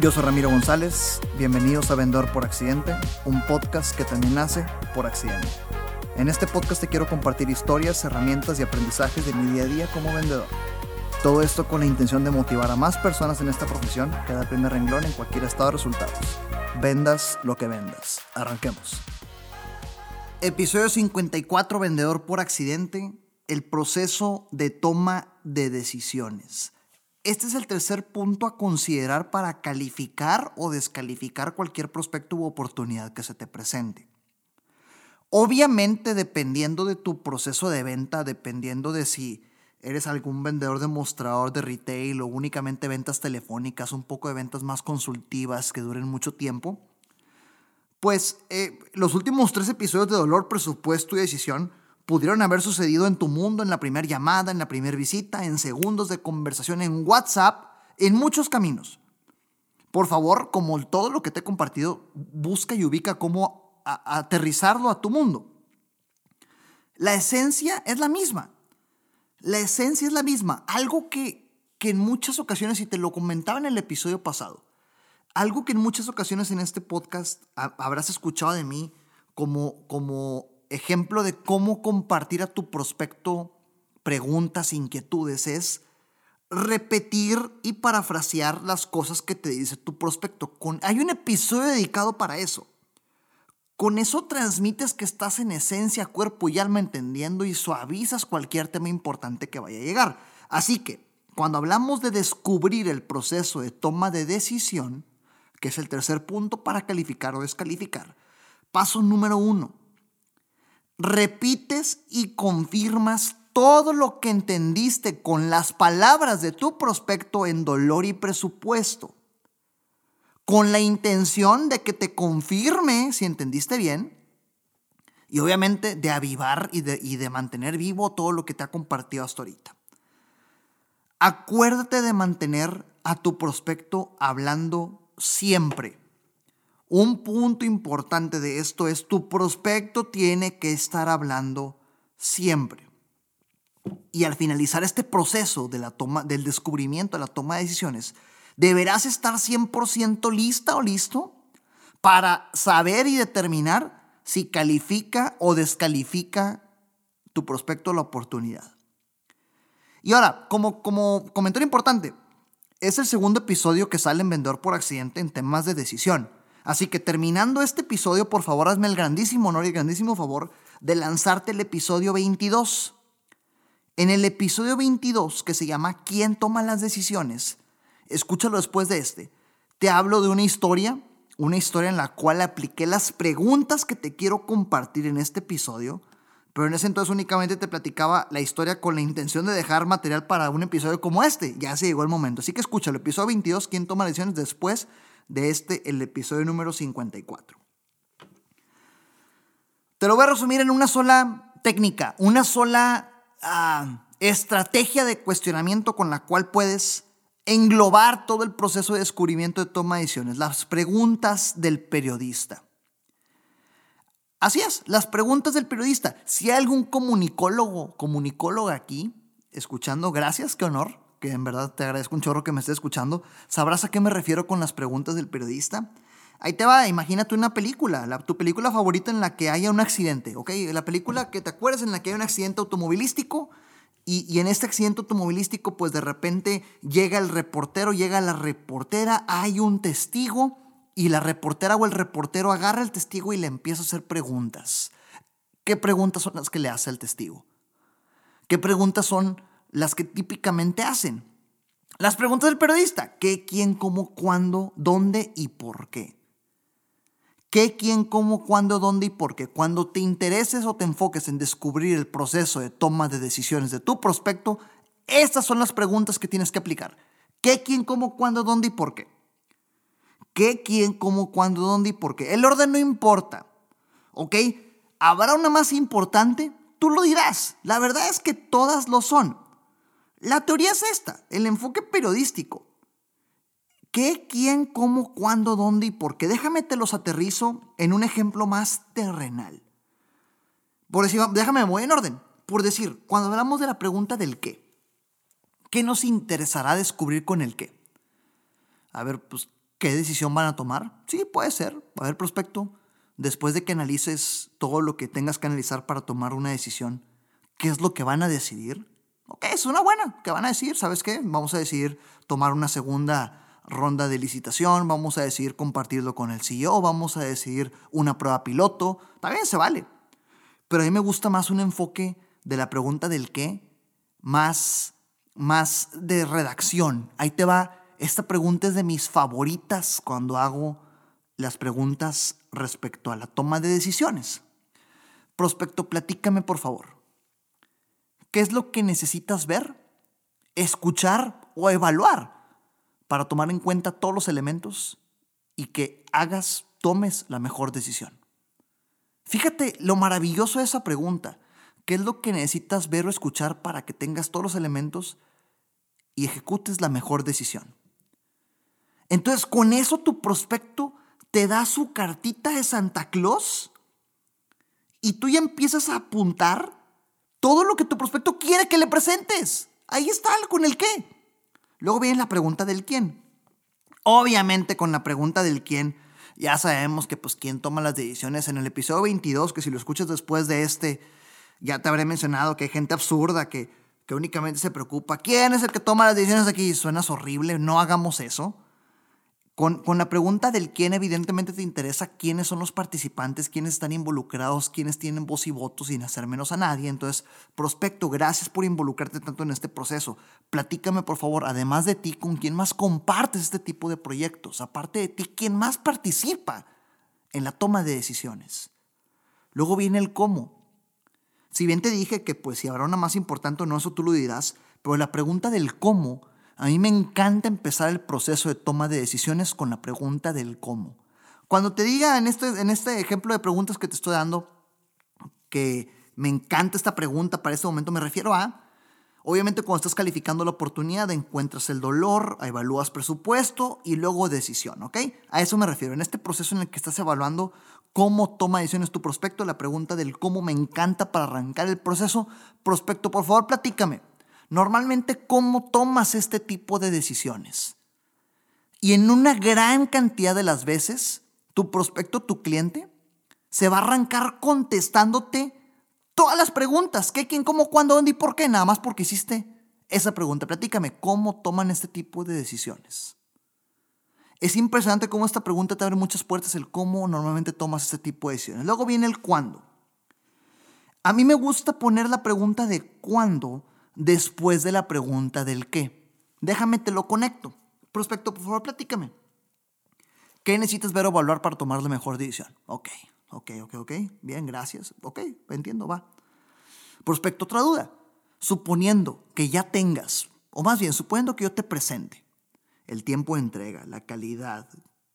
Yo soy Ramiro González, bienvenidos a Vendedor por Accidente, un podcast que también nace por accidente. En este podcast te quiero compartir historias, herramientas y aprendizajes de mi día a día como vendedor. Todo esto con la intención de motivar a más personas en esta profesión que da el primer renglón en cualquier estado de resultados. Vendas lo que vendas. Arranquemos. Episodio 54, Vendedor por Accidente, el proceso de toma de decisiones. Este es el tercer punto a considerar para calificar o descalificar cualquier prospecto u oportunidad que se te presente. Obviamente, dependiendo de tu proceso de venta, dependiendo de si eres algún vendedor demostrador de retail o únicamente ventas telefónicas, un poco de ventas más consultivas que duren mucho tiempo, pues eh, los últimos tres episodios de dolor, presupuesto y decisión pudieron haber sucedido en tu mundo, en la primera llamada, en la primera visita, en segundos de conversación en WhatsApp, en muchos caminos. Por favor, como todo lo que te he compartido, busca y ubica cómo aterrizarlo a tu mundo. La esencia es la misma. La esencia es la misma. Algo que, que en muchas ocasiones, y te lo comentaba en el episodio pasado, algo que en muchas ocasiones en este podcast habrás escuchado de mí como, como ejemplo de cómo compartir a tu prospecto preguntas, inquietudes, es repetir y parafrasear las cosas que te dice tu prospecto. Con, hay un episodio dedicado para eso. Con eso transmites que estás en esencia, cuerpo y alma entendiendo y suavizas cualquier tema importante que vaya a llegar. Así que, cuando hablamos de descubrir el proceso de toma de decisión, que es el tercer punto para calificar o descalificar, paso número uno, repites y confirmas todo lo que entendiste con las palabras de tu prospecto en dolor y presupuesto, con la intención de que te confirme si entendiste bien y obviamente de avivar y de, y de mantener vivo todo lo que te ha compartido hasta ahorita. Acuérdate de mantener a tu prospecto hablando siempre. Un punto importante de esto es tu prospecto tiene que estar hablando siempre. Y al finalizar este proceso de la toma, del descubrimiento, de la toma de decisiones, deberás estar 100% lista o listo para saber y determinar si califica o descalifica tu prospecto la oportunidad. Y ahora, como, como comentario importante, es el segundo episodio que sale en Vendedor por Accidente en temas de decisión. Así que terminando este episodio, por favor, hazme el grandísimo honor y el grandísimo favor de lanzarte el episodio 22. En el episodio 22, que se llama ¿Quién toma las decisiones? Escúchalo después de este. Te hablo de una historia, una historia en la cual apliqué las preguntas que te quiero compartir en este episodio, pero en ese entonces únicamente te platicaba la historia con la intención de dejar material para un episodio como este. Ya se llegó el momento. Así que escúchalo, episodio 22, ¿Quién toma las decisiones? Después de este, el episodio número 54. Te lo voy a resumir en una sola técnica, una sola ah, estrategia de cuestionamiento con la cual puedes englobar todo el proceso de descubrimiento de toma de decisiones, las preguntas del periodista. Así es, las preguntas del periodista. Si hay algún comunicólogo, comunicóloga aquí, escuchando, gracias, qué honor que en verdad te agradezco un chorro que me estés escuchando, sabrás a qué me refiero con las preguntas del periodista. Ahí te va, imagínate una película, la, tu película favorita en la que haya un accidente, ¿ok? La película que te acuerdas en la que hay un accidente automovilístico y, y, en este accidente automovilístico pues de repente llega el reportero, llega la reportera, hay un testigo y la reportera o el reportero agarra al testigo y le empieza a hacer preguntas. ¿Qué preguntas son las que le hace al testigo? ¿Qué preguntas son las que típicamente hacen. Las preguntas del periodista, ¿qué, quién, cómo, cuándo, dónde y por qué? ¿Qué, quién, cómo, cuándo, dónde y por qué? Cuando te intereses o te enfoques en descubrir el proceso de toma de decisiones de tu prospecto, estas son las preguntas que tienes que aplicar. ¿Qué, quién, cómo, cuándo, dónde y por qué? ¿Qué, quién, cómo, cuándo, dónde y por qué? El orden no importa, ¿ok? ¿Habrá una más importante? Tú lo dirás. La verdad es que todas lo son. La teoría es esta, el enfoque periodístico. ¿Qué, quién, cómo, cuándo, dónde y por qué? Déjame te los aterrizo en un ejemplo más terrenal. Por decir, déjame, me voy en orden. Por decir, cuando hablamos de la pregunta del qué, ¿qué nos interesará descubrir con el qué? A ver, pues qué decisión van a tomar. Sí, puede ser. A ver, prospecto, después de que analices todo lo que tengas que analizar para tomar una decisión, ¿qué es lo que van a decidir? Ok, es una buena. ¿Qué van a decir? ¿Sabes qué? Vamos a decidir tomar una segunda ronda de licitación, vamos a decidir compartirlo con el CEO, vamos a decidir una prueba piloto. También se vale. Pero a mí me gusta más un enfoque de la pregunta del qué, más, más de redacción. Ahí te va. Esta pregunta es de mis favoritas cuando hago las preguntas respecto a la toma de decisiones. Prospecto, platícame por favor. ¿Qué es lo que necesitas ver, escuchar o evaluar para tomar en cuenta todos los elementos y que hagas, tomes la mejor decisión? Fíjate lo maravilloso de esa pregunta. ¿Qué es lo que necesitas ver o escuchar para que tengas todos los elementos y ejecutes la mejor decisión? Entonces, con eso tu prospecto te da su cartita de Santa Claus y tú ya empiezas a apuntar todo lo que tu prospecto quiere que le presentes. Ahí está, con el qué. Luego viene la pregunta del quién. Obviamente con la pregunta del quién, ya sabemos que pues quién toma las decisiones. En el episodio 22, que si lo escuchas después de este, ya te habré mencionado que hay gente absurda que, que únicamente se preocupa. ¿Quién es el que toma las decisiones aquí? Suenas horrible, no hagamos eso. Con, la pregunta del quién evidentemente te interesa quiénes son los participantes, quiénes están involucrados, quiénes tienen voz y voto sin hacer menos a nadie. Entonces, prospecto, gracias por involucrarte tanto en este proceso. Platícame, por favor, además de ti, con quién más compartes este tipo de proyectos. Aparte de ti, quién más participa en la toma de decisiones. Luego viene el cómo. Si bien te dije que pues si habrá una más importante o no, eso tú lo dirás, pero la pregunta del cómo a mí me encanta empezar el proceso de toma de decisiones con la pregunta del cómo. Cuando te diga en este, en este ejemplo de preguntas que te estoy dando que me encanta esta pregunta para este momento, me refiero a, obviamente cuando estás calificando la oportunidad, encuentras el dolor, evalúas presupuesto y luego decisión, ¿ok? A eso me refiero. En este proceso en el que estás evaluando cómo toma decisiones tu prospecto, la pregunta del cómo me encanta para arrancar el proceso. Prospecto, por favor, platícame. Normalmente, ¿cómo tomas este tipo de decisiones? Y en una gran cantidad de las veces, tu prospecto, tu cliente, se va a arrancar contestándote todas las preguntas. ¿Qué, quién, cómo, cuándo, dónde y por qué? Nada más porque hiciste esa pregunta. Platícame, ¿cómo toman este tipo de decisiones? Es impresionante cómo esta pregunta te abre muchas puertas, el cómo normalmente tomas este tipo de decisiones. Luego viene el cuándo. A mí me gusta poner la pregunta de cuándo después de la pregunta del qué. Déjame, te lo conecto. Prospecto, por favor, platícame. ¿Qué necesitas ver o evaluar para tomar la mejor decisión? Ok, ok, ok, ok. Bien, gracias. Ok, entiendo, va. Prospecto, otra duda. Suponiendo que ya tengas, o más bien, suponiendo que yo te presente el tiempo de entrega, la calidad,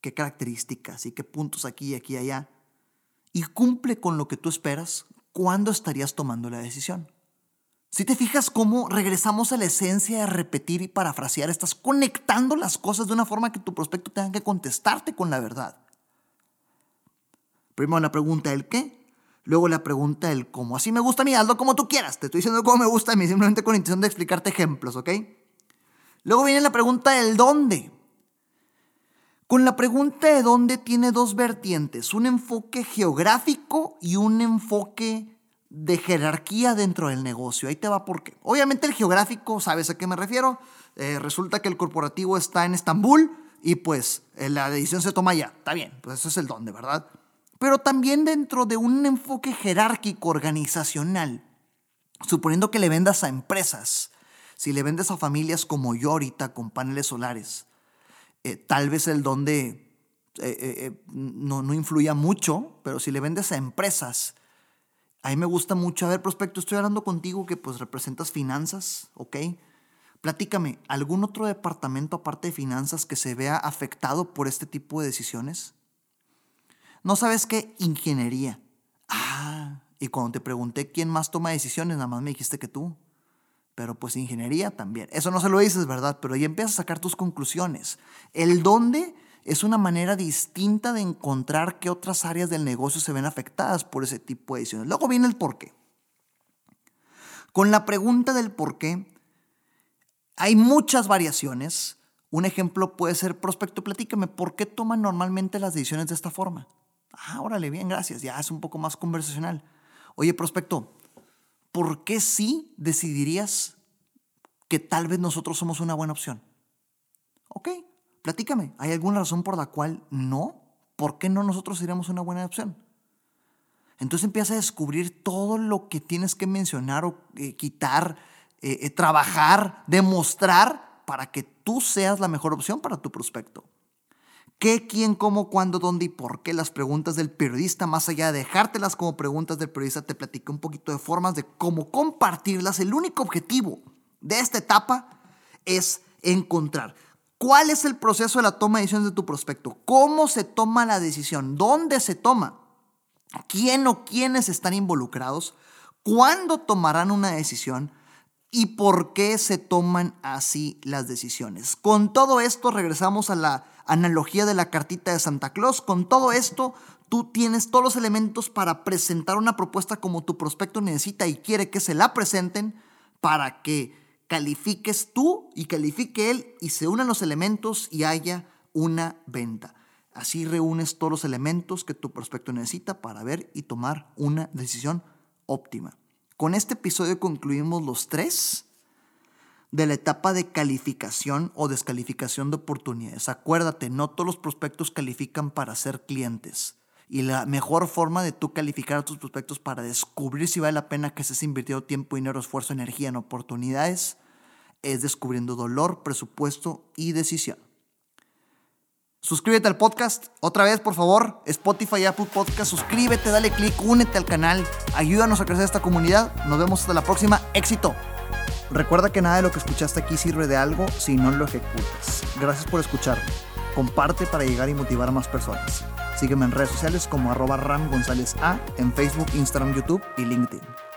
qué características y qué puntos aquí aquí allá, y cumple con lo que tú esperas, ¿cuándo estarías tomando la decisión? Si te fijas cómo regresamos a la esencia de repetir y parafrasear, estás conectando las cosas de una forma que tu prospecto tenga que contestarte con la verdad. Primero la pregunta del qué, luego la pregunta del cómo. Así me gusta a mí, hazlo como tú quieras. Te estoy diciendo cómo me gusta a mí, simplemente con intención de explicarte ejemplos, ¿ok? Luego viene la pregunta del dónde. Con la pregunta de dónde tiene dos vertientes, un enfoque geográfico y un enfoque de jerarquía dentro del negocio. Ahí te va por qué. Obviamente el geográfico, ¿sabes a qué me refiero? Eh, resulta que el corporativo está en Estambul y pues eh, la decisión se toma allá. Está bien, pues eso es el dónde, ¿verdad? Pero también dentro de un enfoque jerárquico organizacional, suponiendo que le vendas a empresas, si le vendes a familias como yo ahorita con paneles solares, eh, tal vez el dónde no, no influya mucho, pero si le vendes a empresas, a mí me gusta mucho. A ver, prospecto, estoy hablando contigo que pues representas finanzas, ¿ok? Platícame, ¿algún otro departamento aparte de finanzas que se vea afectado por este tipo de decisiones? ¿No sabes qué? Ingeniería. Ah, y cuando te pregunté quién más toma decisiones, nada más me dijiste que tú. Pero pues ingeniería también. Eso no se lo dices, ¿verdad? Pero ahí empiezas a sacar tus conclusiones. El dónde es una manera distinta de encontrar qué otras áreas del negocio se ven afectadas por ese tipo de decisiones. Luego viene el por qué. Con la pregunta del por qué, hay muchas variaciones. Un ejemplo puede ser, prospecto, platícame, ¿por qué toman normalmente las decisiones de esta forma? Ah, órale, bien, gracias, ya es un poco más conversacional. Oye, prospecto, ¿por qué sí decidirías que tal vez nosotros somos una buena opción? Ok, platícame, ¿hay alguna razón por la cual no? ¿Por qué no nosotros seríamos una buena opción? Entonces empieza a descubrir todo lo que tienes que mencionar o eh, quitar, eh, eh, trabajar, demostrar para que tú seas la mejor opción para tu prospecto. ¿Qué, quién, cómo, cuándo, dónde y por qué? Las preguntas del periodista, más allá de dejártelas como preguntas del periodista, te platico un poquito de formas de cómo compartirlas. El único objetivo de esta etapa es encontrar cuál es el proceso de la toma de decisiones de tu prospecto, cómo se toma la decisión, dónde se toma quién o quiénes están involucrados, cuándo tomarán una decisión y por qué se toman así las decisiones. Con todo esto regresamos a la analogía de la cartita de Santa Claus. Con todo esto tú tienes todos los elementos para presentar una propuesta como tu prospecto necesita y quiere que se la presenten para que califiques tú y califique él y se unan los elementos y haya una venta. Así reúnes todos los elementos que tu prospecto necesita para ver y tomar una decisión óptima. Con este episodio concluimos los tres de la etapa de calificación o descalificación de oportunidades. Acuérdate, no todos los prospectos califican para ser clientes. Y la mejor forma de tú calificar a tus prospectos para descubrir si vale la pena que estés invirtiendo tiempo, dinero, esfuerzo, energía en oportunidades es descubriendo dolor, presupuesto y decisión. Suscríbete al podcast. Otra vez, por favor, Spotify, Apple Podcast. Suscríbete, dale click, únete al canal. Ayúdanos a crecer esta comunidad. Nos vemos hasta la próxima. Éxito. Recuerda que nada de lo que escuchaste aquí sirve de algo si no lo ejecutas. Gracias por escucharme. Comparte para llegar y motivar a más personas. Sígueme en redes sociales como arroba Ram González A en Facebook, Instagram, YouTube y LinkedIn.